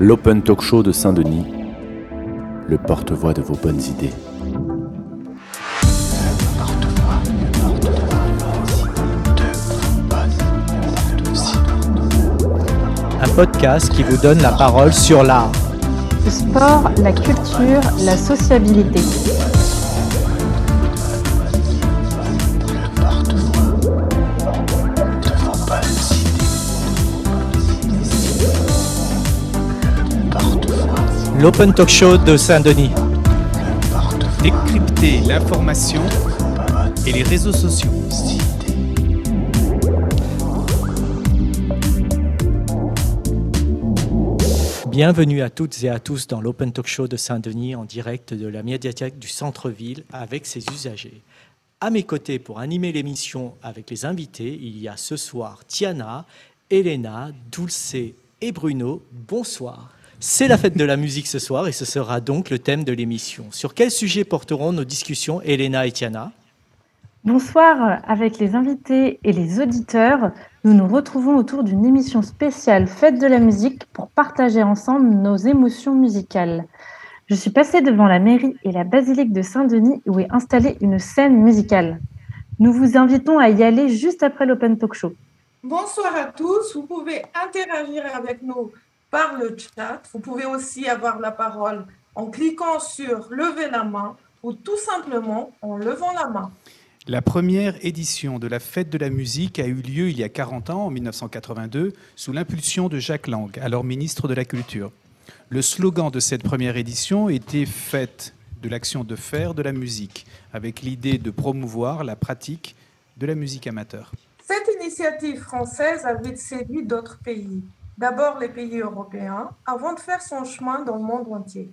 l'Open Talk Show de Saint-Denis, le porte-voix de vos bonnes idées. Un podcast qui vous donne la parole sur l'art. Le sport, la culture, la sociabilité. L'Open Talk Show de Saint-Denis. Décrypter l'information et les réseaux sociaux. Bienvenue à toutes et à tous dans l'Open Talk Show de Saint-Denis en direct de la médiathèque du centre-ville avec ses usagers. À mes côtés pour animer l'émission avec les invités, il y a ce soir Tiana, Elena, Dulce et Bruno. Bonsoir. C'est la fête de la musique ce soir et ce sera donc le thème de l'émission. Sur quel sujet porteront nos discussions, Elena et Tiana? Bonsoir, avec les invités et les auditeurs, nous nous retrouvons autour d'une émission spéciale Fête de la musique pour partager ensemble nos émotions musicales. Je suis passée devant la mairie et la basilique de Saint-Denis où est installée une scène musicale. Nous vous invitons à y aller juste après l'Open Talk Show. Bonsoir à tous, vous pouvez interagir avec nous par le chat. Vous pouvez aussi avoir la parole en cliquant sur lever la main ou tout simplement en levant la main. La première édition de la Fête de la musique a eu lieu il y a 40 ans, en 1982, sous l'impulsion de Jacques Lang, alors ministre de la Culture. Le slogan de cette première édition était Fête de l'action de faire de la musique, avec l'idée de promouvoir la pratique de la musique amateur. Cette initiative française avait séduit d'autres pays d'abord les pays européens, avant de faire son chemin dans le monde entier.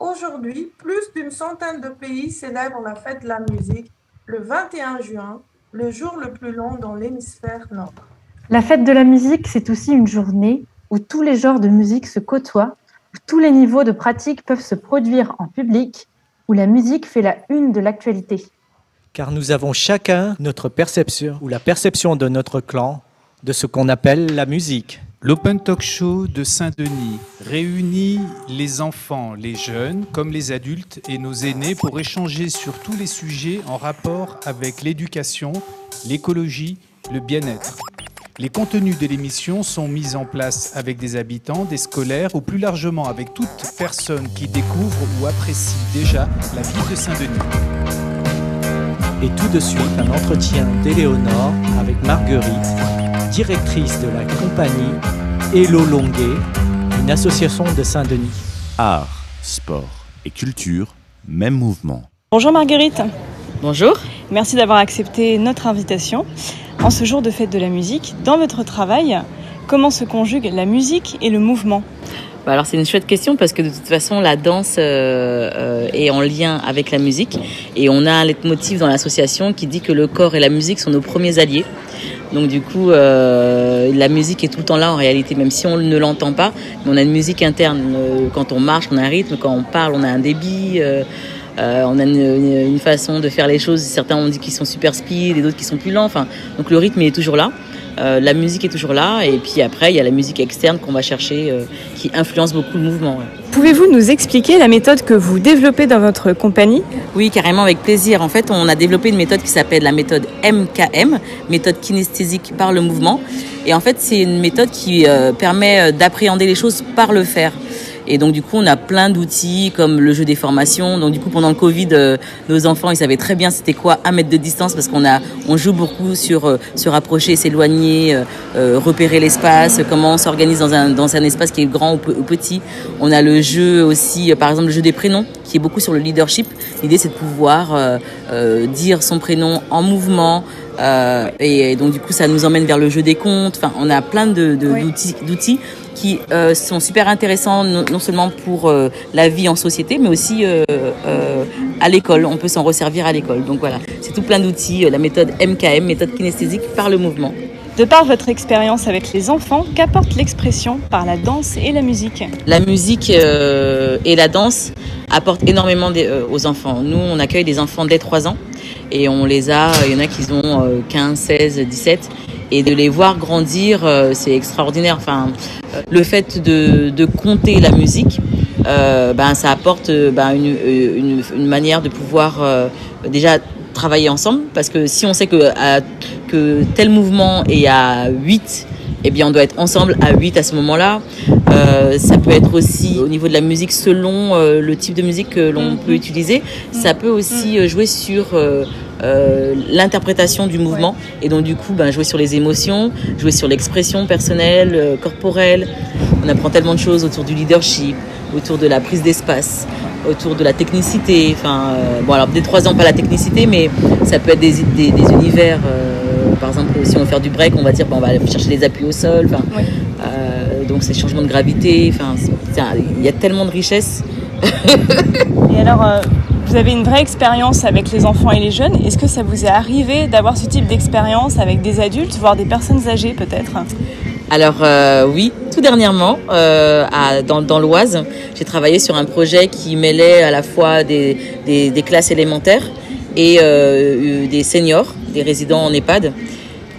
Aujourd'hui, plus d'une centaine de pays célèbrent la fête de la musique le 21 juin, le jour le plus long dans l'hémisphère nord. La fête de la musique, c'est aussi une journée où tous les genres de musique se côtoient, où tous les niveaux de pratique peuvent se produire en public, où la musique fait la une de l'actualité. Car nous avons chacun notre perception ou la perception de notre clan de ce qu'on appelle la musique. L'Open Talk Show de Saint-Denis réunit les enfants, les jeunes comme les adultes et nos aînés pour échanger sur tous les sujets en rapport avec l'éducation, l'écologie, le bien-être. Les contenus de l'émission sont mis en place avec des habitants, des scolaires ou plus largement avec toute personne qui découvre ou apprécie déjà la ville de Saint-Denis. Et tout de suite, un entretien d'Éléonore avec Marguerite, directrice de la compagnie Hello Longuet, une association de Saint-Denis. Art, sport et culture, même mouvement. Bonjour Marguerite. Bonjour. Merci d'avoir accepté notre invitation. En ce jour de fête de la musique, dans votre travail, comment se conjugue la musique et le mouvement? Bah alors c'est une chouette question parce que de toute façon la danse euh, euh, est en lien avec la musique et on a un leitmotiv dans l'association qui dit que le corps et la musique sont nos premiers alliés. Donc du coup, euh, la musique est tout le temps là en réalité, même si on ne l'entend pas. On a une musique interne. Euh, quand on marche, on a un rythme. Quand on parle, on a un débit. Euh, on a une, façon de faire les choses. Certains ont dit qu'ils sont super speed et d'autres qui sont plus lents. Enfin, donc le rythme est toujours là. Euh, la musique est toujours là. Et puis après, il y a la musique externe qu'on va chercher euh, qui influence beaucoup le mouvement. Pouvez-vous nous expliquer la méthode que vous développez dans votre compagnie? Oui, carrément, avec plaisir. En fait, on a développé une méthode qui s'appelle la méthode MKM, méthode kinesthésique par le mouvement. Et en fait, c'est une méthode qui euh, permet d'appréhender les choses par le faire. Et donc du coup, on a plein d'outils comme le jeu des formations. Donc du coup, pendant le Covid, euh, nos enfants, ils savaient très bien c'était quoi un mètre de distance parce qu'on a, on joue beaucoup sur euh, se rapprocher, s'éloigner, euh, repérer l'espace, comment on s'organise dans un dans un espace qui est grand ou, petit. On a le jeu aussi, par exemple le jeu des prénoms qui est beaucoup sur le leadership. L'idée, c'est de pouvoir dire son prénom en mouvement. et, donc du coup, ça nous emmène vers le jeu des comptes. Enfin, on a plein de, d'outils qui euh, sont super intéressants non, seulement pour euh, la vie en société, mais aussi euh, à l'école. On peut s'en resservir à l'école. Donc voilà, c'est tout plein d'outils, la méthode MKM, méthode kinesthésique par le mouvement. De par votre expérience avec les enfants, qu'apporte l'expression par la danse et la musique? La musique et la danse apportent énormément aux enfants. Nous, on accueille des enfants dès 3 ans Et on les a, il y en a qui ont 15, 16, 17. Et de les voir grandir, c'est extraordinaire. Enfin, le fait de, de compter la musique, ben, ça apporte ben, une, une, une, manière de pouvoir déjà travailler ensemble. Parce que si on sait que, que tel mouvement est à 8 eh bien, on doit être ensemble à 8 à ce moment-là. Euh, ça peut être aussi au niveau de la musique selon euh, le type de musique que l'on peut utiliser. Ça peut aussi euh, jouer sur l'interprétation du mouvement et donc du coup ben, jouer sur les émotions, jouer sur l'expression personnelle, corporelle. On apprend tellement de choses autour du leadership, autour de la prise d'espace, autour de la technicité. Enfin, bon alors dès 3 ans pas la technicité, mais ça peut être des, des, des univers par exemple, si on veut faire du break, on va dire on va aller chercher les appuis au sol. Euh, donc ces changements de gravité. Enfin, il y a tellement de richesses. et alors, euh, vous avez une vraie expérience avec les enfants et les jeunes. Est-ce que ça vous est arrivé d'avoir ce type d'expérience avec des adultes, voire des personnes âgées peut-être? Alors euh, oui, tout dernièrement, dans, l'Oise, j'ai travaillé sur un projet qui mêlait à la fois des, des classes élémentaires et des seniors, des résidents en EHPAD.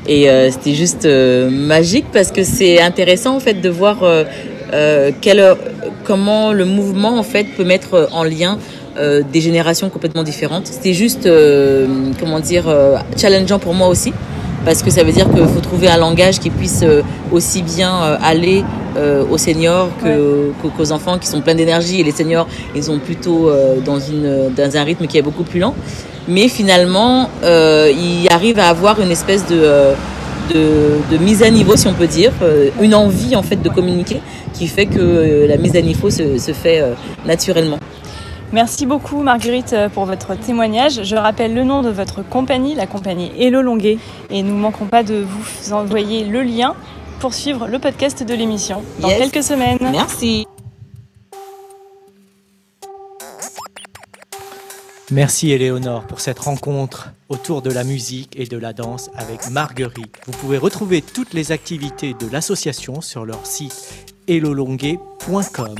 Et euh, c'était juste euh, magique parce que c'est intéressant en fait de voir euh, quel, comment le mouvement en fait peut mettre en lien des générations complètement différentes. C'était juste, comment dire, challengeant pour moi aussi parce que ça veut dire qu'il faut trouver un langage qui puisse aussi bien aller aux seniors qu'aux enfants qui sont pleins d'énergie et les seniors ils sont plutôt dans, une, dans un rythme qui est beaucoup plus lent mais finalement, euh, il arrive à avoir une espèce de, euh, de, mise à niveau, si on peut dire, euh, une envie en fait de communiquer qui fait que la mise à niveau se, se fait naturellement. Merci beaucoup Marguerite pour votre témoignage. Je rappelle le nom de votre compagnie, la compagnie Hello Longuet, et nous ne manquerons pas de vous envoyer le lien pour suivre le podcast de l'émission dans quelques semaines. Merci. Merci Éléonore pour cette rencontre autour de la musique et de la danse avec Marguerite. Vous pouvez retrouver toutes les activités de l'association sur leur site elolonguet.com.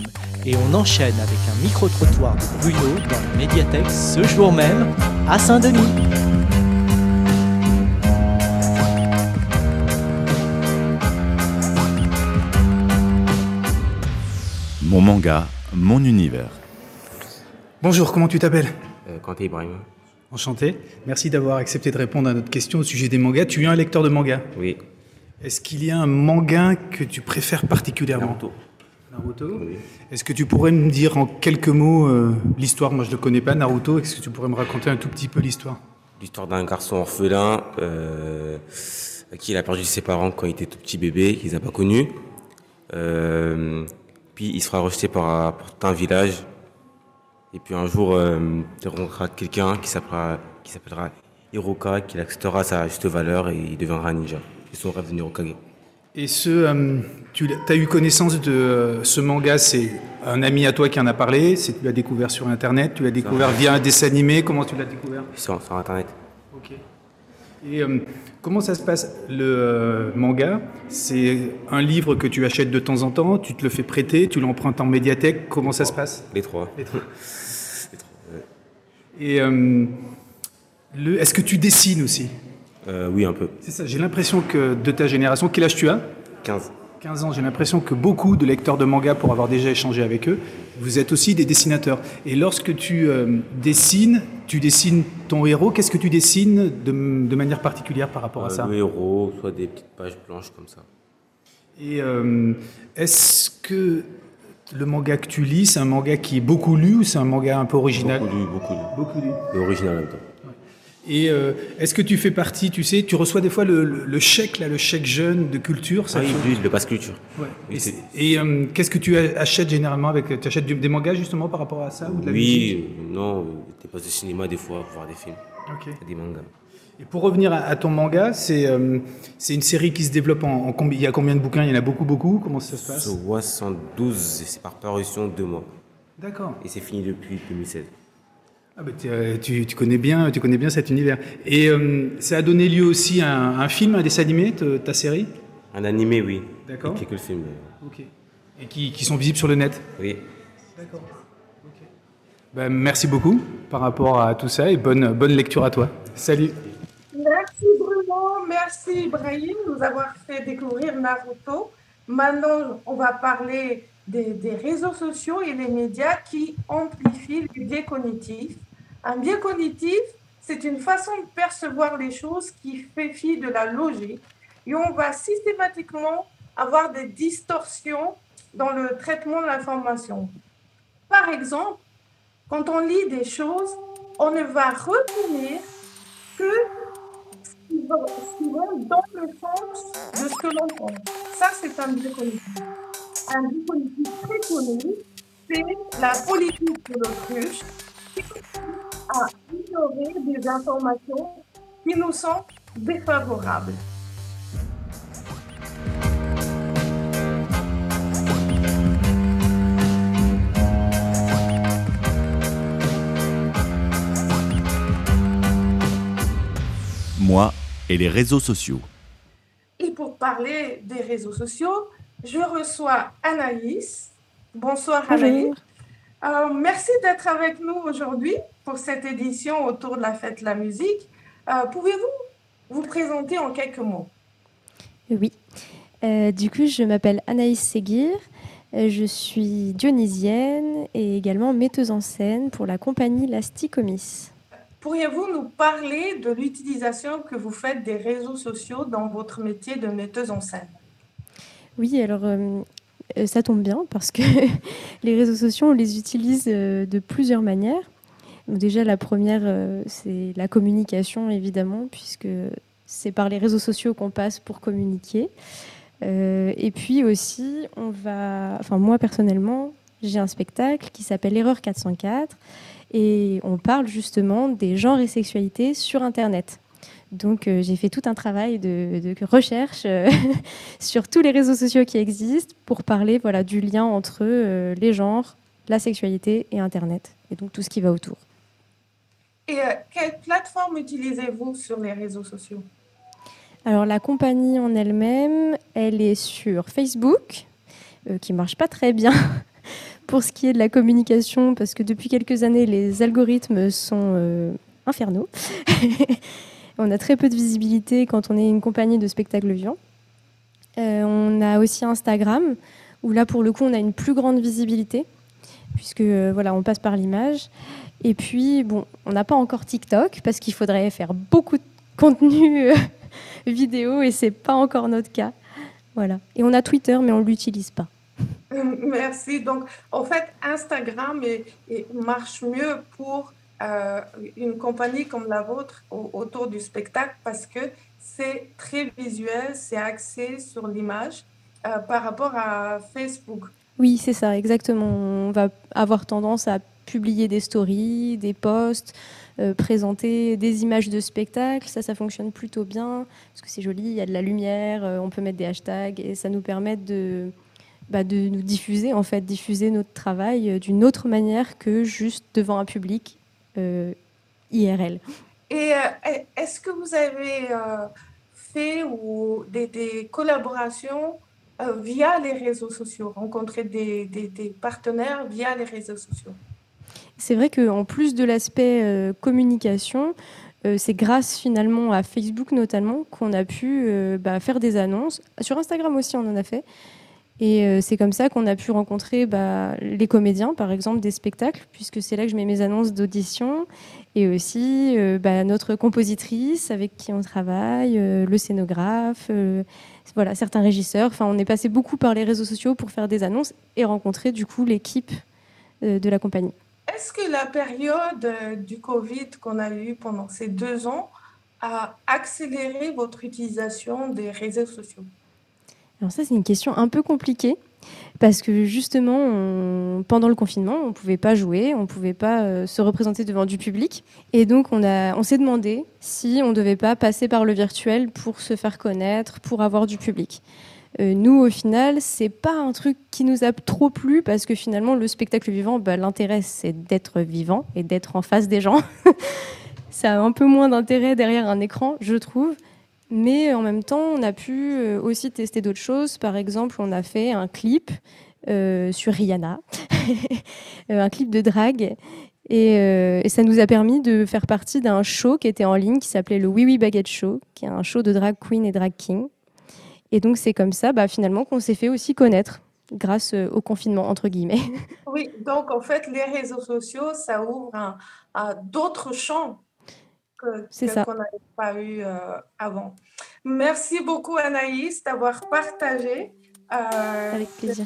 Et on enchaîne avec un micro-trottoir de Bruno dans la médiathèque ce jour même à Saint-Denis. Mon manga, mon univers. Bonjour, comment tu t'appelles? Ibrahim. Enchanté. Merci d'avoir accepté de répondre à notre question au sujet des mangas. Tu es un lecteur de mangas? Oui. Est-ce qu'il y a un manga que tu préfères particulièrement? Naruto. Naruto oui. Est-ce que tu pourrais me dire en quelques mots euh, l'histoire? Moi, je ne le connais pas, Naruto. Est-ce que tu pourrais me raconter un tout petit peu l'histoire? L'histoire d'un garçon orphelin euh, qui a perdu ses parents quand il était tout petit bébé, qu'il n'a pas connu. Euh, puis il sera rejeté par, par un village et puis un jour, euh, tu rencontreras quelqu'un qui s'appellera, qui s'appellera Hiroka, qui acceptera sa juste valeur et il deviendra un ninja. C'est son rêve de Hirokage. Et ce, euh, tu as eu connaissance de euh, ce manga, c'est un ami à toi qui en a parlé, c'est tu l'as découvert sur Internet, tu l'as découvert via un dessin animé, comment tu l'as découvert? Sur, sur, Internet. Ok. Et comment ça se passe Le manga, c'est un livre que tu achètes de temps en temps, tu te le fais prêter, tu l'empruntes en médiathèque, comment ça se passe? Les trois. Les trois. Et euh, est-ce que tu dessines aussi? Euh, Oui, un peu. C'est ça, j'ai l'impression que de ta génération, quel âge tu as? 15. 15 ans, j'ai l'impression que beaucoup de lecteurs de manga, pour avoir déjà échangé avec eux, vous êtes aussi des dessinateurs. Et lorsque tu euh, dessines, tu dessines ton héros, qu'est-ce que tu dessines de, de manière particulière par rapport à ça Le héros, soit des petites pages blanches comme ça. Et est-ce que le manga que tu lis, c'est un manga qui est beaucoup lu ou c'est un manga un peu original Beaucoup lu, beaucoup lu. Beaucoup lu. Et original en même temps. Et euh, est-ce que tu fais partie, tu sais, tu reçois des fois le, chèque, là, le chèque jeune de culture ça Ah oui, le passe culture. Ouais. et, euh, qu'est-ce que tu achètes généralement avec Tu achètes des mangas justement par rapport à ça ou de la Oui, non, des passes de cinéma des fois pour voir des films. Ok. Des mangas. Et pour revenir à, ton manga, c'est euh, c'est une série qui se développe en, en, Il y a combien de bouquins? Il y en a beaucoup, beaucoup Comment ça se passe? 72, c'est par parution deux mois. D'accord. Et c'est fini depuis 2016. Ah bah tu, tu, connais bien, tu connais bien cet univers. Et euh, ça a donné lieu aussi à un, un film, un dessin animé, ta série? Un animé, oui. D'accord. Et quelques films. Ok. Et qui, qui, sont visibles sur le net? Oui. D'accord. Ok. Ben, merci beaucoup par rapport à tout ça et bonne, bonne lecture à toi. Salut. Merci Bruno, merci Ibrahim de nous avoir fait découvrir Naruto. Maintenant, on va parler des, des réseaux sociaux et les médias qui amplifient les biais cognitifs. Un biais cognitif, c'est une façon de percevoir les choses qui fait fi de la logique et on va systématiquement avoir des distorsions dans le traitement de l'information. Par exemple, quand on lit des choses, on ne va retenir que ce qui va, dans le sens de ce que l'on pense. Ça, c'est un biais cognitif. Un biais cognitif très connu, c'est la politique de l'autruche à ignorer des informations qui nous sont défavorables. Moi et les réseaux sociaux. Et pour parler des réseaux sociaux, je reçois Anaïs. Bonsoir Anaïs. Euh, merci d'être avec nous aujourd'hui pour cette édition autour de la fête de la musique. Euh, pouvez-vous vous présenter en quelques mots? Oui. Euh, du coup, je m'appelle Anaïs Seguir. Je suis dionysienne et également metteuse en scène pour la compagnie Lasticomis. Pourriez-vous nous parler de l'utilisation que vous faites des réseaux sociaux dans votre métier de metteuse en scène? Oui, alors euh, ça tombe bien parce que les réseaux sociaux, on les utilise euh, de plusieurs manières. Déjà, la première, euh, c'est la communication, évidemment, puisque c'est par les réseaux sociaux qu'on passe pour communiquer. et puis aussi, on va, enfin moi personnellement, j'ai un spectacle qui s'appelle Erreur 404 et on parle justement des genres et sexualités sur Internet. Donc euh, j'ai fait tout un travail de, recherche euh, sur tous les réseaux sociaux qui existent pour parler voilà, du lien entre euh, les genres, la sexualité et Internet, et donc tout ce qui va autour. Et quelle plateforme utilisez-vous sur les réseaux sociaux? Alors la compagnie en elle-même, elle est sur Facebook, qui marche pas très bien pour ce qui est de la communication, parce que depuis quelques années, les algorithmes sont infernaux. On a très peu de visibilité quand on est une compagnie de spectacles vivants. Euh, on a aussi Instagram, où là, pour le coup, on a une plus grande visibilité, puisque euh, voilà, on passe par l'image. Et puis, bon, on n'a pas encore TikTok, parce qu'il faudrait faire beaucoup de contenu euh, vidéo, et c'est pas encore notre cas. Voilà. Et on a Twitter, mais on l'utilise pas. Merci. Donc, en fait, Instagram marche mieux pour euh, une compagnie comme la vôtre autour du spectacle parce que c'est très visuel, c'est axé sur l'image euh, par rapport à Facebook. Oui, c'est ça, exactement. On va avoir tendance à publier des stories, des posts, euh, présenter des images de spectacle. Ça, ça fonctionne plutôt bien parce que c'est joli, il y a de la lumière, on peut mettre des hashtags et ça nous permet de, bah, de nous diffuser, en fait, diffuser notre travail d'une autre manière que juste devant un public euh, IRL. Et euh, est-ce que vous avez euh, fait ou des, collaborations via les réseaux sociaux, rencontré des, des, partenaires via les réseaux sociaux? C'est vrai qu'en plus de l'aspect communication, c'est grâce finalement à Facebook notamment qu'on a pu bah, faire des annonces. Sur Instagram aussi, on en a fait. Et euh, c'est comme ça qu'on a pu rencontrer bah, les comédiens, par exemple, des spectacles, puisque c'est là que je mets mes annonces d'audition, et aussi euh, bah, notre compositrice avec qui on travaille, euh, le scénographe, voilà, certains régisseurs. Enfin, on est passé beaucoup par les réseaux sociaux pour faire des annonces et rencontrer du coup l'équipe de la compagnie. Est-ce que la période du Covid qu'on a eue pendant ces deux ans a accéléré votre utilisation des réseaux sociaux? Alors ça, c'est une question un peu compliquée. Parce que justement, pendant le confinement, on ne pouvait pas jouer, on ne pouvait pas euh, se représenter devant du public. Et donc, on, on s'est demandé si on ne devait pas passer par le virtuel pour se faire connaître, pour avoir du public. Euh, nous, au final, c'est pas un truc qui nous a trop plu parce que finalement, le spectacle vivant, bah, l'intérêt, c'est d'être vivant et d'être en face des gens. Ça a un peu moins d'intérêt derrière un écran, je trouve. Mais en même temps, on a pu euh, aussi tester d'autres choses. Par exemple, on a fait un clip euh, sur Rihanna, un clip de drague. Et, et, ça nous a permis de faire partie d'un show qui était en ligne qui s'appelait le Oui Oui Baguette Show, qui est un show de drag queen et drag king. Et donc c'est comme ça bah, finalement qu'on s'est fait aussi connaître grâce au confinement, entre guillemets. Oui, donc en fait, les réseaux sociaux, ça ouvre à d'autres champs que, que qu'on n'avait pas eu euh, avant. Merci beaucoup Anaïs d'avoir partagé. Euh, avec plaisir.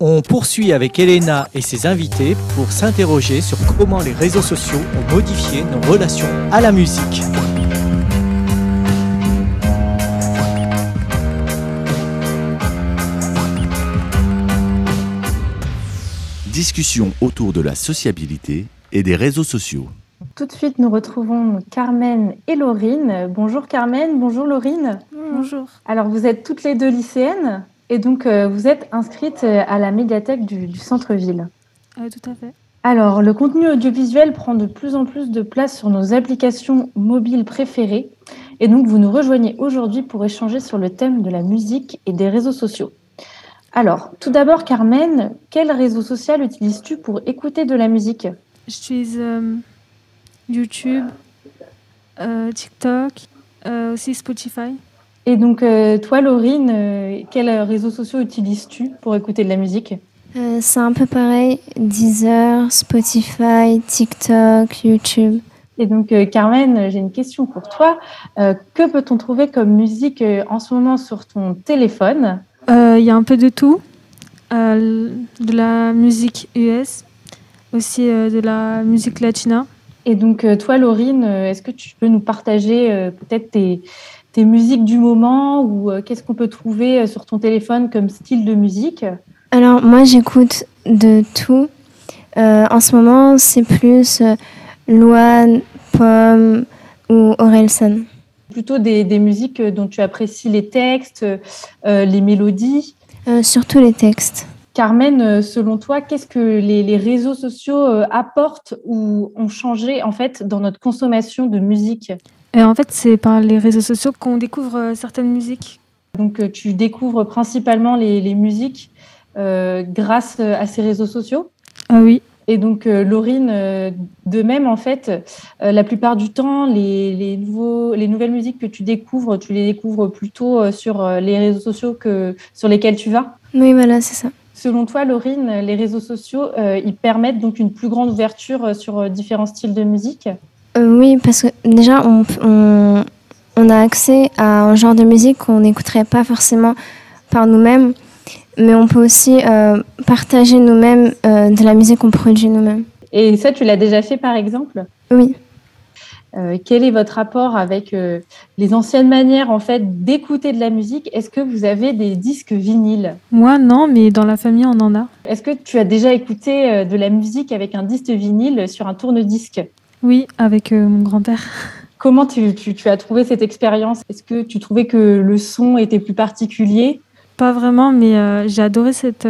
On poursuit avec Elena et ses invités pour s'interroger sur comment les réseaux sociaux ont modifié nos relations à la musique. Discussion autour de la sociabilité et des réseaux sociaux. Tout de suite, nous retrouvons Carmen et Laurine. Bonjour Carmen, bonjour Laurine. Bonjour. Alors, vous êtes toutes les deux lycéennes et donc euh, vous êtes inscrites euh, à la médiathèque du, centre-ville. Euh, tout à fait. Alors, le contenu audiovisuel prend de plus en plus de place sur nos applications mobiles préférées. Et donc, vous nous rejoignez aujourd'hui pour échanger sur le thème de la musique et des réseaux sociaux. Alors, tout d'abord, Carmen, quel réseau social utilises-tu pour écouter de la musique? J'utilise YouTube, euh, TikTok, euh, aussi Spotify. Et donc, euh, toi, Laurine, quels réseaux sociaux utilises-tu pour écouter de la musique? C'est un peu pareil, Deezer, Spotify, TikTok, YouTube. Et donc, Carmen, j'ai une question pour toi. que peut-on trouver comme musique en ce moment sur ton téléphone? Il y a un peu de tout. de la musique US, aussi de la musique latina. Et donc, euh, toi, Laurine, euh, est-ce que tu peux nous partager euh, peut-être tes, tes, musiques du moment ou qu'est-ce qu'on peut trouver sur ton téléphone comme style de musique? Alors, moi, j'écoute de tout. en ce moment, c'est plus Loane, Pomme ou Orelsan. Plutôt des, des, musiques dont tu apprécies les textes, les mélodies Surtout les textes. Carmen, euh, selon toi, qu'est-ce que les, réseaux sociaux euh, apportent ou ont changé en fait dans notre consommation de musique? Euh, En fait, c'est par les réseaux sociaux qu'on découvre certaines musiques. Donc, tu découvres principalement les, musiques grâce à ces réseaux sociaux? Ah oui. Et donc, Laurine, de même, en fait, la plupart du temps, les, nouveaux, les nouvelles musiques que tu découvres, tu les découvres plutôt sur les réseaux sociaux que sur lesquels tu vas. Oui, voilà, c'est ça. Selon toi, Laurine, les réseaux sociaux, euh, ils permettent donc une plus grande ouverture euh, sur euh, différents styles de musique? Oui, parce que déjà, on, on, a accès à un genre de musique qu'on n'écouterait pas forcément par nous-mêmes, mais on peut aussi partager nous-mêmes de la musique qu'on produit nous-mêmes. Et ça, tu l'as déjà fait par exemple? Oui. Euh, quel est votre rapport avec euh, les anciennes manières en fait d'écouter de la musique? Est-ce que vous avez des disques vinyles? Moi non, mais dans la famille on en a. Est-ce que tu as déjà écouté euh, de la musique avec un disque vinyle sur un tourne-disque? Oui, avec mon grand-père. Comment tu, tu, as trouvé cette expérience? Est-ce que tu trouvais que le son était plus particulier? Pas vraiment, mais j'ai adoré cette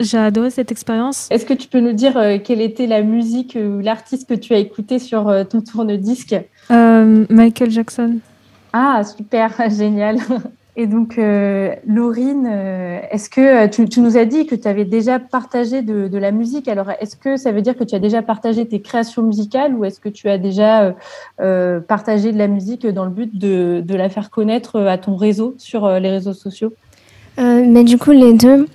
j'ai adoré cette expérience. Est-ce que tu peux nous dire euh, quelle était la musique ou l'artiste que tu as écouté sur euh, ton tourne-disque? Euh, Michael Jackson. Ah, super, génial. Et donc, Laurine, est-ce que tu, nous as dit que tu avais déjà partagé de, la musique Alors, est-ce que ça veut dire que tu as déjà partagé tes créations musicales ou est-ce que tu as déjà partagé de la musique dans le but de, la faire connaître à ton réseau sur les réseaux sociaux? Mais du coup, les deux.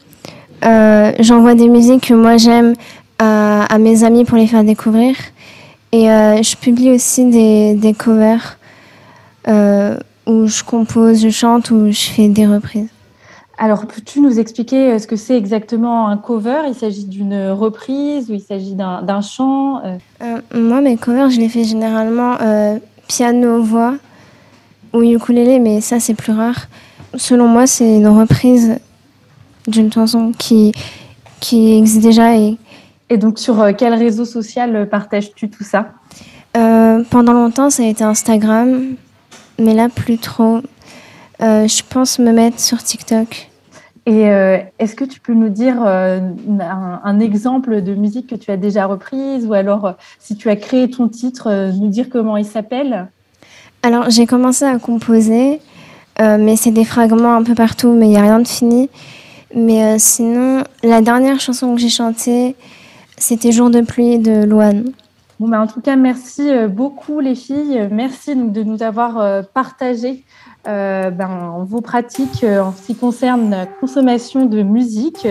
Euh, j'envoie des musiques que moi j'aime à, mes amis pour les faire découvrir. Et euh, je publie aussi des, des covers euh, où je compose, je chante ou je fais des reprises. Alors, peux-tu nous expliquer ce que c'est exactement un cover? Il s'agit d'une reprise ou il s'agit d'un chant Moi, mes covers, je les fais généralement piano-voix ou ukulélé, mais ça, c'est plus rare. Selon moi, c'est une reprise d'une chanson qui, qui existe déjà. Et, et donc, sur euh, quel réseau social euh, partages-tu tout ça? Euh, Pendant longtemps, ça a été Instagram, mais là, plus trop. je pense me mettre sur TikTok. Et est-ce que tu peux nous dire un, exemple de musique que tu as déjà reprise ou alors si tu as créé ton titre, nous dire comment il s'appelle? Alors j'ai commencé à composer, mais c'est des fragments un peu partout, mais il n'y a rien de fini. Mais euh, sinon, la dernière chanson que j'ai chantée, c'était Jour de pluie de Louane. Bon, bah, en tout cas, merci euh, beaucoup les filles. Merci de nous avoir euh, partagé euh, ben, vos pratiques en ce qui concerne la consommation de musique.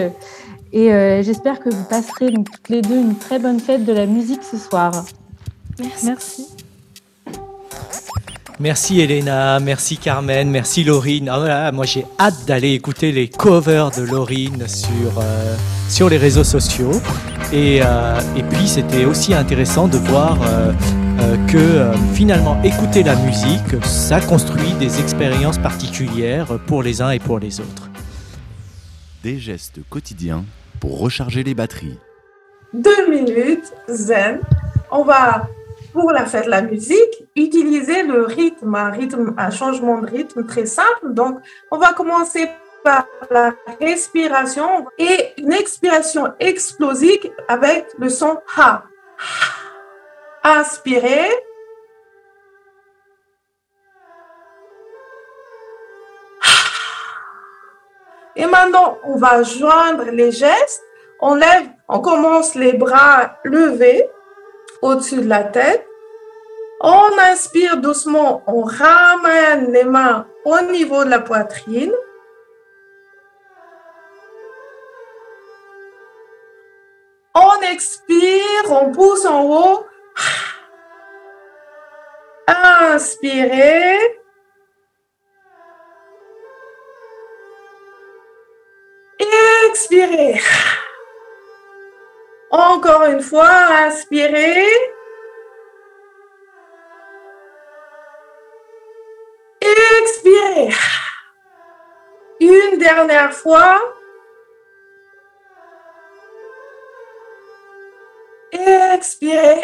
Et j'espère que vous passerez donc, toutes les deux une très bonne fête de la musique ce soir. Merci. Merci. Merci Elena, merci Carmen, merci Laurine. Ah, moi j'ai hâte d'aller écouter les covers de Laurine sur, euh, sur les réseaux sociaux. Et, euh, et puis c'était aussi intéressant de voir euh, que finalement écouter la musique, ça construit des expériences particulières pour les uns et pour les autres. Des gestes quotidiens pour recharger les batteries. Deux minutes, zen. On va pour la de la musique, utiliser le rythme, un rythme, un changement de rythme très simple. Donc, on va commencer par la respiration et une expiration explosive avec le son ha. Inspirez. Et maintenant, on va joindre les gestes. On lève, on commence les bras levés au-dessus de la tête. On inspire doucement, on ramène les mains au niveau de la poitrine. On expire, on pousse en haut. Inspirez. Expirez. Encore une fois, inspirez. Expirez. Une dernière fois. Expirez.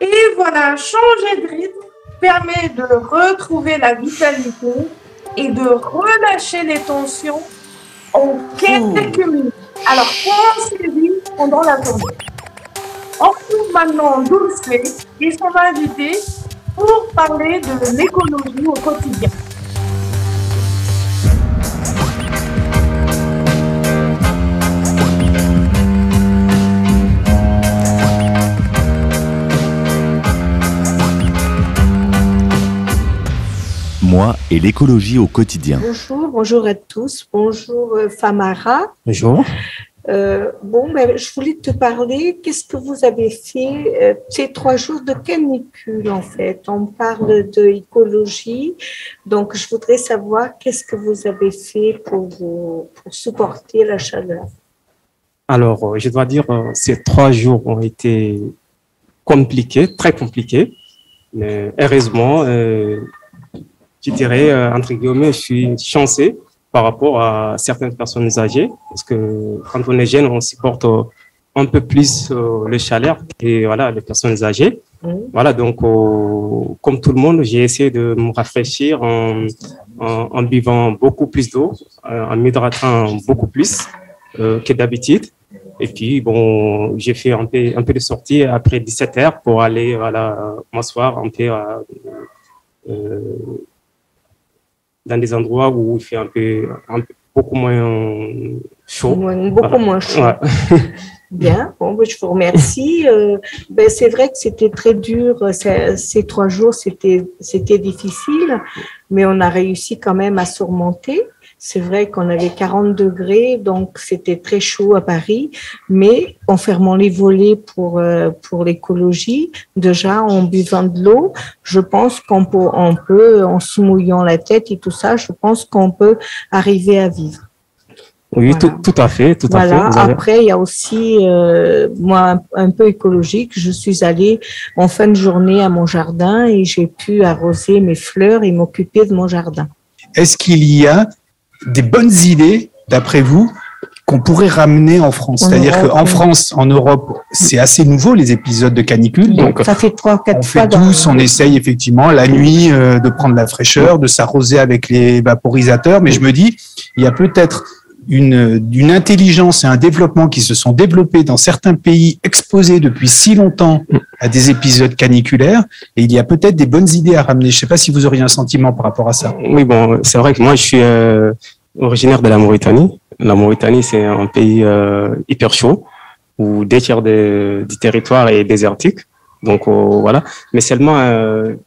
Et voilà, changer de rythme permet de retrouver la vitalité et de relâcher les tensions en quelques minutes. Alors, pensez-y pendant la journée? On retrouve maintenant Dulce et son invité pour parler de l'écologie au quotidien. Moi et l'écologie au quotidien. Bonjour, bonjour à tous. Bonjour euh, Famara. Bonjour. Euh, bon, ben, je voulais te parler. Qu'est-ce que vous avez fait euh, ces trois jours de canicule en fait? On parle de écologie, donc je voudrais savoir qu'est-ce que vous avez fait pour, pour supporter la chaleur. Alors, je dois dire, ces trois jours ont été compliqués, très compliqués, mais heureusement, je dirais entre guillemets, je suis chanceux par rapport à certaines personnes âgées, parce que quand on est jeune, on supporte euh, un peu plus euh, le chaleur et voilà les personnes âgées. Voilà donc comme tout le monde, j'ai essayé de me rafraîchir en, en, buvant beaucoup plus d'eau, euh, en m'hydratant beaucoup plus que d'habitude. Et puis bon, j'ai fait un peu un peu de sortie après 17 heures pour aller voilà m'asseoir un peu dans des endroits où il fait un peu, un peu beaucoup moins chaud. beaucoup moins chaud. Bien, bon, ben, je vous remercie. Euh, ben, c'est vrai que c'était très dur. Ces trois jours, c'était c'était difficile, mais on a réussi quand même à surmonter. C'est vrai qu'on avait 40 degrés, donc c'était très chaud à Paris, mais en fermant les volets pour euh, pour l'écologie, déjà en buvant de l'eau, je pense qu'on peut, on peut, en se mouillant la tête et tout ça, je pense qu'on peut arriver à vivre. Oui, tout, tout, à fait, tout à fait. Après, il y a aussi euh, moi un, peu écologique. Je suis allée en fin de journée à mon jardin et j'ai pu arroser mes fleurs et m'occuper de mon jardin. Est-ce qu'il y a des bonnes idées, d'après vous, qu'on pourrait ramener en France. C'est-à-dire qu'en France, en Europe, c'est assez nouveau les épisodes de canicule. Donc, ça fait trois, quatre on fait tous, on essaye effectivement la nuit euh, de prendre la fraîcheur, de s'arroser avec les vaporisateurs. Mais je me dis, il y a peut-être une, intelligence et un développement qui se sont développés dans certains pays exposés depuis si longtemps à des épisodes caniculaires. Et il y a peut-être des bonnes idées à ramener. Je ne sais pas si vous auriez un sentiment par rapport à ça. Oui, bon, c'est vrai que moi, je suis, euh, originaire de la Mauritanie. La Mauritanie, c'est un pays hyper chaud où deux tiers du territoire est désertique. Donc voilà, mais seulement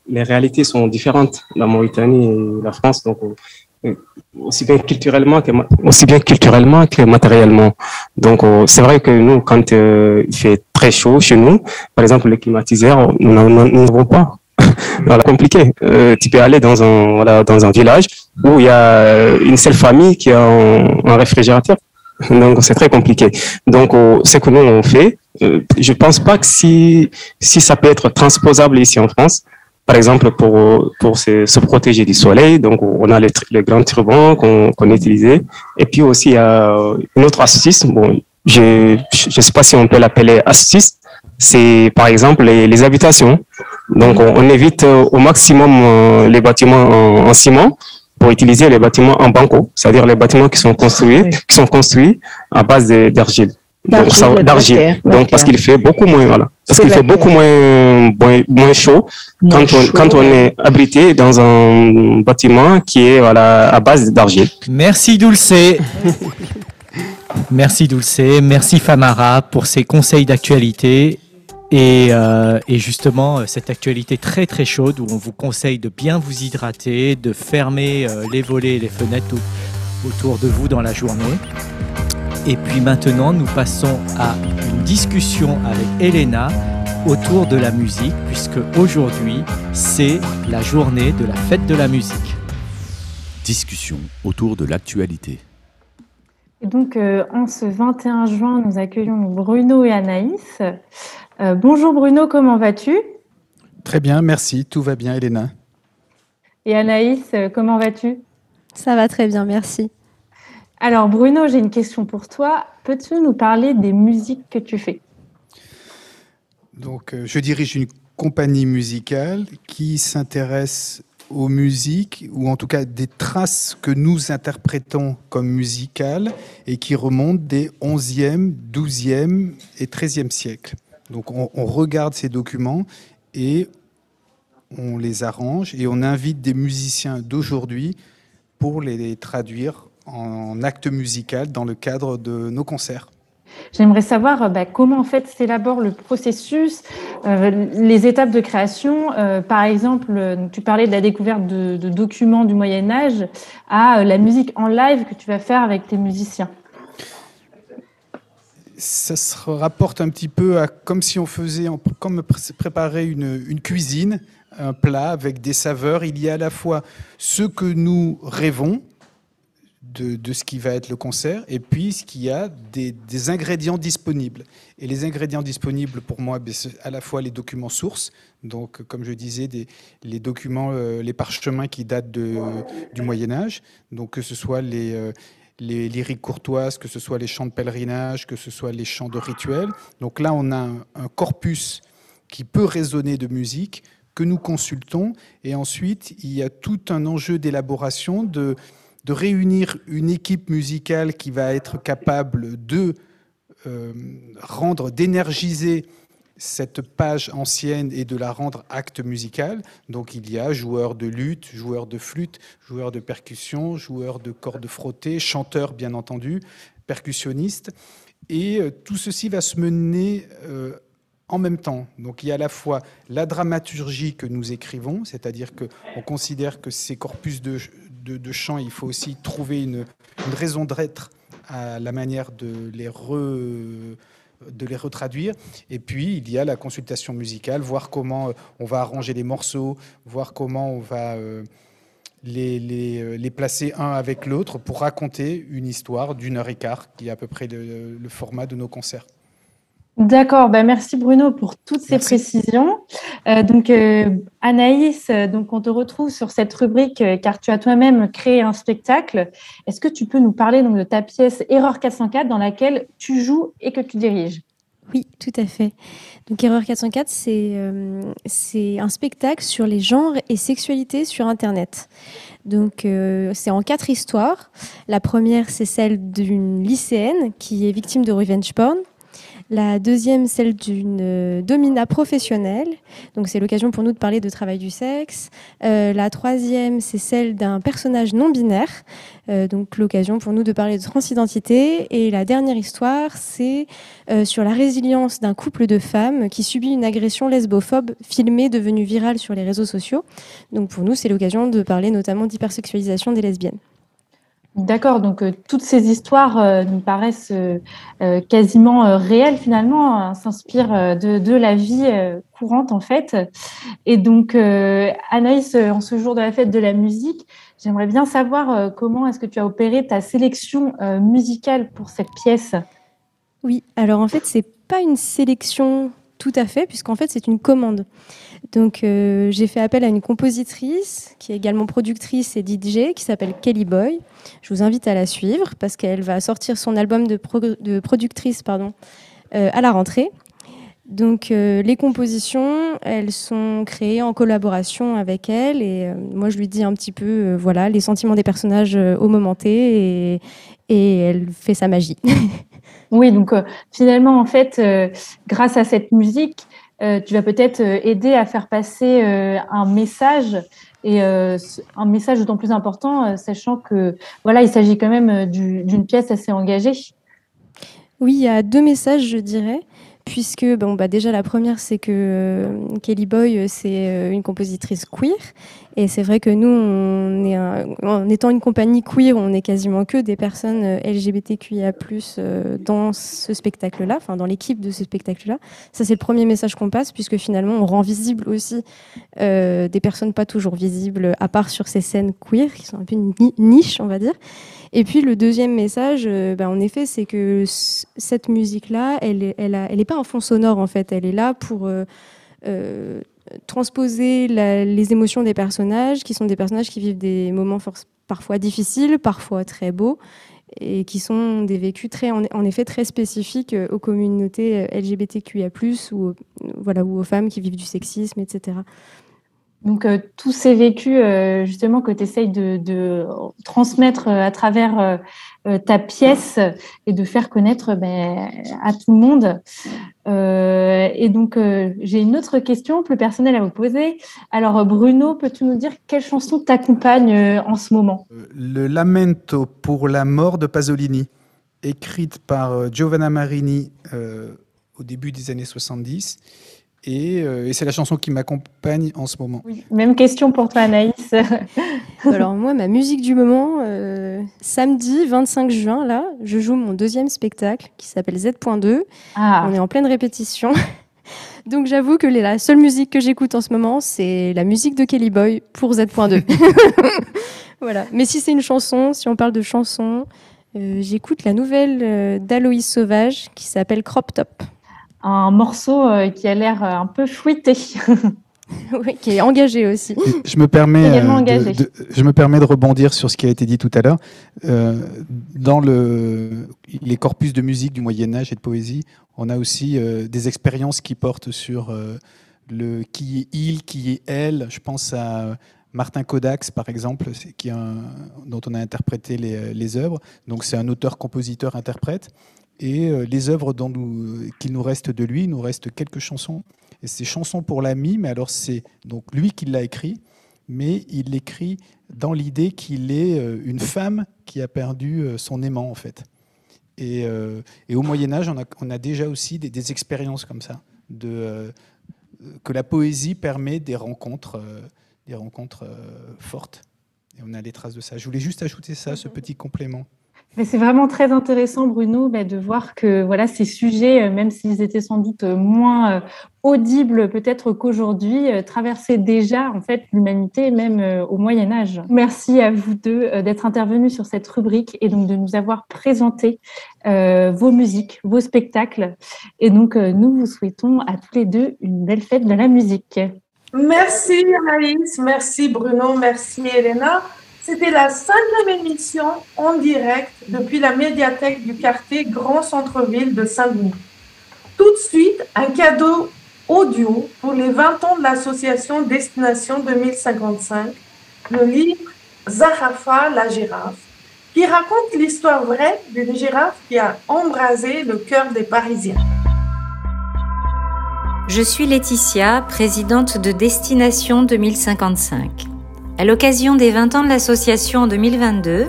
les réalités sont différentes, la Mauritanie et la France. Donc aussi bien culturellement que aussi bien culturellement que matériellement. Donc c'est vrai que nous, quand il fait très chaud chez nous, par exemple le climatiseur, nous n'avons pas voilà, compliqué. Euh, tu peux aller dans un, voilà, dans un village où il y a une seule famille qui a un, réfrigérateur. Donc, c'est très compliqué. Donc, euh, ce que nous, on fait, euh, je pense pas que si, si ça peut être transposable ici en France, par exemple, pour, pour se, se protéger du soleil, donc on a les, les grands turbans qu'on qu utilisait. Et puis aussi, il y a une autre astuce. Bon, je ne sais pas si on peut l'appeler astuce, c'est par exemple les, habitations. Donc on, évite euh, au maximum euh, les bâtiments en, ciment pour utiliser les bâtiments en banco, c'est-à-dire les bâtiments qui sont construits, qui sont construits à base d'argile. D'argile. Donc, parce qu'il fait beaucoup moins, voilà. Parce qu'il fait beaucoup moins, moins, chaud quand on, quand on est abrité dans un bâtiment qui est, voilà, à base d'argile. Merci Dulce. Merci Dulce, merci Famara pour ces conseils d'actualité et, euh, et, justement cette actualité très très chaude où on vous conseille de bien vous hydrater, de fermer euh, les volets et les fenêtres autour de vous dans la journée. Et puis maintenant nous passons à une discussion avec Elena autour de la musique puisque aujourd'hui c'est la journée de la fête de la musique. Discussion autour de l'actualité. Et donc, euh, en ce 21 juin, nous accueillons Bruno et Anaïs. Euh, bonjour Bruno, comment vas-tu? Très bien, merci. Tout va bien, Elena? Et Anaïs, euh, comment vas-tu? Ça va très bien, merci. Alors Bruno, j'ai une question pour toi. Peux-tu nous parler des musiques que tu fais? Donc, je dirige une compagnie musicale qui s'intéresse aux musiques, ou en tout cas des traces que nous interprétons comme musicales et qui remontent des 11e, 12e et 13e siècles. Donc on, regarde ces documents et on les arrange et on invite des musiciens d'aujourd'hui pour les traduire en acte musical dans le cadre de nos concerts. J'aimerais savoir euh, bah, comment en fait s'élabore le processus, euh, les étapes de création. Euh, par exemple, tu parlais de la découverte de, documents du Moyen Âge à la musique en live que tu vas faire avec tes musiciens. Ça se rapporte un petit peu à comme si on faisait, comme préparer une, une cuisine, un plat avec des saveurs. Il y a à la fois ce que nous rêvons, de, ce qui va être le concert et puis ce qu'il y a des, ingrédients disponibles. Et les ingrédients disponibles pour moi, ben, c'est à la fois les documents sources, donc comme je disais, des, les documents, euh, les parchemins qui datent de, du Moyen Âge, donc que ce soit les, euh, les lyriques courtoises, que ce soit les chants de pèlerinage, que ce soit les chants de rituel. Donc là, on a un, un corpus qui peut résonner de musique que nous consultons. Et ensuite, il y a tout un enjeu d'élaboration de de réunir une équipe musicale qui va être capable de euh, rendre, d'énergiser cette page ancienne et de la rendre acte musical. Donc il y a joueurs de lutte, joueurs de flûte, joueurs de percussion, joueurs de cordes frottées, chanteurs bien entendu, percussionnistes. Et euh, tout ceci va se mener euh, en même temps. Donc il y a à la fois la dramaturgie que nous écrivons, c'est-à-dire qu'on considère que ces corpus de, de, chant, il faut aussi trouver une, raison d'être à la manière de les, de les retraduire. Et puis, il y a la consultation musicale, voir comment euh, on va arranger les morceaux, voir comment on va euh, les, les, euh, les placer un avec l'autre pour raconter une histoire d'une heure et quart, qui est à peu près le format de nos concerts. D'accord, ben merci Bruno pour toutes ces précisions. Euh, donc euh, Anaïs, euh, donc on te retrouve sur cette rubrique car tu as toi-même créé un spectacle. Est-ce que tu peux nous parler donc de ta pièce Erreur 404 dans laquelle tu joues et que tu diriges? Oui, tout à fait. Donc Erreur 404, c'est un spectacle sur les genres et sexualités sur Internet. Donc c'est en quatre histoires. La première, c'est celle d'une lycéenne qui est victime de revenge porn. La deuxième, celle d'une euh, domina professionnelle. Donc c'est l'occasion pour nous de parler de travail du sexe. Euh, la troisième, c'est celle d'un personnage non binaire. Euh, donc l'occasion pour nous de parler de transidentité. Et la dernière histoire, c'est sur la résilience d'un couple de femmes qui subit une agression lesbophobe filmée devenue virale sur les réseaux sociaux. Donc pour nous, c'est l'occasion de parler notamment d'hypersexualisation des lesbiennes. D'accord, donc euh, toutes ces histoires euh, nous paraissent euh, quasiment réelles finalement, hein, s'inspirent de, la vie courante en fait. Et donc Anaïs, en ce jour de la fête de la musique, j'aimerais bien savoir comment est-ce que tu as opéré ta sélection musicale pour cette pièce? Oui, alors en fait c'est pas une sélection tout à fait, puisqu'en fait c'est une commande. Donc euh, j'ai fait appel à une compositrice qui est également productrice et DJ qui s'appelle Kelly Boy. Je vous invite à la suivre parce qu'elle va sortir son album de, productrice pardon, euh, à la rentrée. Donc euh, les compositions, elles sont créées en collaboration avec elle et moi je lui dis un petit peu voilà les sentiments des personnages au moment T et, et elle fait sa magie. oui, donc finalement en fait grâce à cette musique, euh, tu vas peut-être euh, aider à faire passer euh, un message et un message d'autant plus important, sachant que voilà, il s'agit quand même d'une pièce assez engagée. Oui, il y a deux messages, je dirais puisque bah déjà la première c'est que euh, Kelly Boy euh, c'est euh, une compositrice queer et c'est vrai que nous en étant une compagnie queer on est quasiment que des personnes LGBTQIA+ dans ce spectacle là enfin dans l'équipe de ce spectacle là ça c'est le premier message qu'on passe puisque finalement on rend visible aussi des personnes pas toujours visibles à part sur ces scènes queer qui sont un peu une niche on va dire. Et puis le deuxième message, euh, bah, en effet, c'est que cette musique-là, elle n'est pas un fond sonore en fait, elle est là pour euh, euh, transposer les émotions des personnages, qui sont des personnages qui vivent des moments parfois difficiles, parfois très beaux, et qui sont des vécus très, en, effet très spécifiques aux communautés LGBTQIA+, ou, voilà, ou aux femmes qui vivent du sexisme, etc. Donc, euh, tous ces vécus, euh, justement, que tu essayes de, transmettre euh, à travers ta pièce et de faire connaître ben, à tout le monde. Et donc, j'ai une autre question plus personnelle à vous poser. Alors, Bruno, peux-tu nous dire quelle chanson t'accompagne en ce moment? Le Lamento pour la mort de Pasolini, écrite par Giovanna Marini au début des années 70 euh, et, c'est la chanson qui m'accompagne en ce moment. Même question pour toi, Anaïs. Alors moi, ma musique du moment, euh, samedi 25 juin, là, je joue mon deuxième spectacle qui s'appelle Z.2. Ah. On est en pleine répétition. Donc j'avoue que la seule musique que j'écoute en ce moment, c'est la musique de Kelly Boy pour Z.2. voilà. Mais si c'est une chanson, si on parle de chanson, euh, j'écoute la nouvelle d'Aloïs Sauvage qui s'appelle Crop Top un morceau euh, qui a l'air euh, un peu fouetté. oui, qui est engagé aussi. Je me, permets, euh, de, je me permets de rebondir sur ce qui a été dit tout à l'heure. dans le, les corpus de musique du Moyen Âge et de poésie, on a aussi des expériences qui portent sur le qui est il, qui est elle. Je pense à Martin Kodax, par exemple, qui dont on a interprété les, les œuvres. Donc c'est un auteur-compositeur-interprète. Et euh, les œuvres qu'il nous reste de lui, il nous reste quelques chansons. Et c'est chansons pour l'ami, mais alors c'est donc lui qui l'a écrit, mais il l'écrit dans l'idée qu'il est euh, une femme qui a perdu euh, son aimant en fait. Et, et au Moyen Âge, on a, on a déjà aussi des, des, expériences comme ça, de, que la poésie permet des rencontres, des rencontres fortes. Et on a les traces de ça. Je voulais juste ajouter ça, ce petit complément. C'est vraiment très intéressant, Bruno, de voir que voilà, ces sujets, euh, même s'ils étaient sans doute euh, moins euh, audibles peut-être qu'aujourd'hui, traversaient déjà en fait l'humanité, même au Moyen Âge. Merci à vous deux d'être intervenus sur cette rubrique et donc de nous avoir présenté vos musiques, vos spectacles. Et donc, nous vous souhaitons à tous les deux une belle fête de la musique. Merci Anaïs, merci Bruno, merci Elena. C'était la cinquième émission en direct depuis la médiathèque du quartier Grand Centre-Ville de Saint-Denis. Tout de suite, un cadeau audio pour les 20 ans de l'association Destination 2055, le livre Zarafa, la girafe, qui raconte l'histoire vraie d'une girafe qui a embrasé le cœur des Parisiens. Je suis Laetitia, présidente de Destination 2055. À l'occasion des 20 ans de l'association en 2022,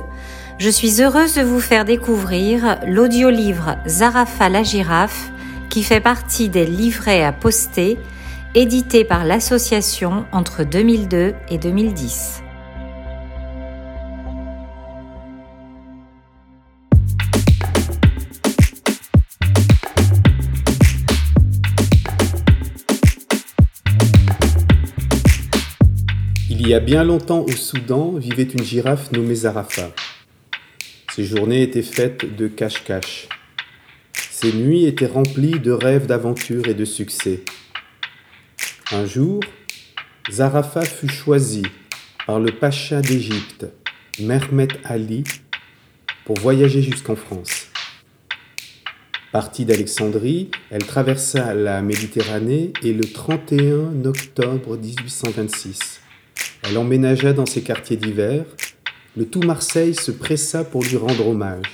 je suis heureuse de vous faire découvrir l'audiolivre Zarafa la girafe qui fait partie des livrets à poster édités par l'association entre 2002 et 2010. Y a bien longtemps au Soudan vivait une girafe nommée Zarafa. Ses journées étaient faites de cache-cache. Ses nuits étaient remplies de rêves d'aventure et de succès. Un jour, Zarafa fut choisie par le pacha d'Égypte, Mehmet Ali, pour voyager jusqu'en France. Partie d'Alexandrie, elle traversa la Méditerranée et le 31 octobre 1826, elle emménagea dans ses quartiers d'hiver. Le tout Marseille se pressa pour lui rendre hommage.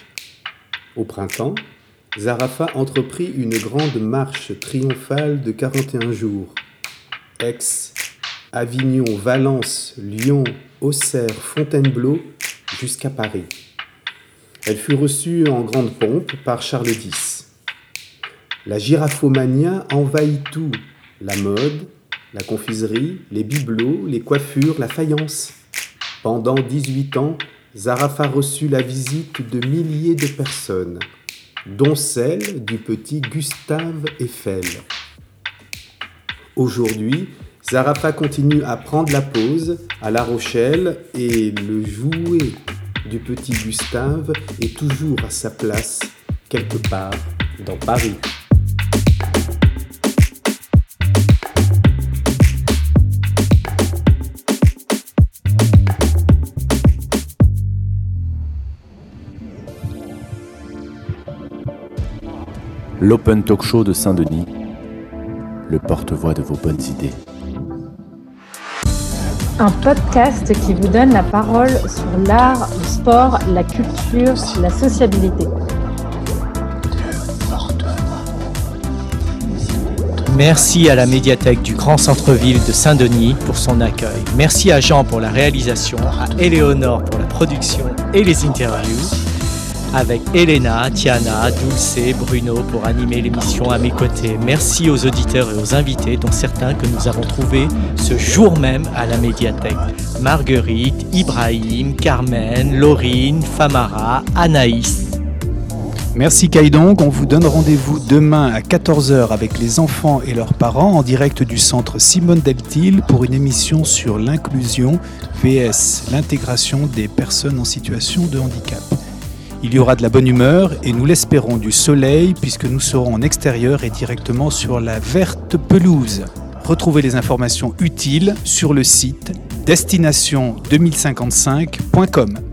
Au printemps, Zarafa entreprit une grande marche triomphale de 41 jours. Aix, Avignon, Valence, Lyon, Auxerre, Fontainebleau, jusqu'à Paris. Elle fut reçue en grande pompe par Charles X. La giraphomania envahit tout, la mode, la confiserie, les bibelots, les coiffures, la faïence. Pendant 18 ans, Zarafa reçut la visite de milliers de personnes, dont celle du petit Gustave Eiffel. Aujourd'hui, Zarafa continue à prendre la pause à La Rochelle et le jouet du petit Gustave est toujours à sa place quelque part dans Paris. l'Open Talk Show de Saint-Denis, le porte-voix de vos bonnes idées. Un podcast qui vous donne la parole sur l'art, le sport, la culture, la sociabilité. Merci à la médiathèque du Grand Centre-Ville de Saint-Denis pour son accueil. Merci à Jean pour la réalisation, à Éléonore pour la production et les interviews avec Elena, Tiana, Dulce, Bruno pour animer l'émission à mes côtés. Merci aux auditeurs et aux invités, dont certains que nous avons trouvés ce jour même à la médiathèque. Marguerite, Ibrahim, Carmen, Laurine, Famara, Anaïs. Merci Kaidong, on vous donne rendez-vous demain à 14h avec les enfants et leurs parents en direct du centre Simone Deltil pour une émission sur l'inclusion VS, l'intégration des personnes en situation de handicap. Il y aura de la bonne humeur et nous l'espérons du soleil puisque nous serons en extérieur et directement sur la verte pelouse. Retrouvez les informations utiles sur le site destination2055.com.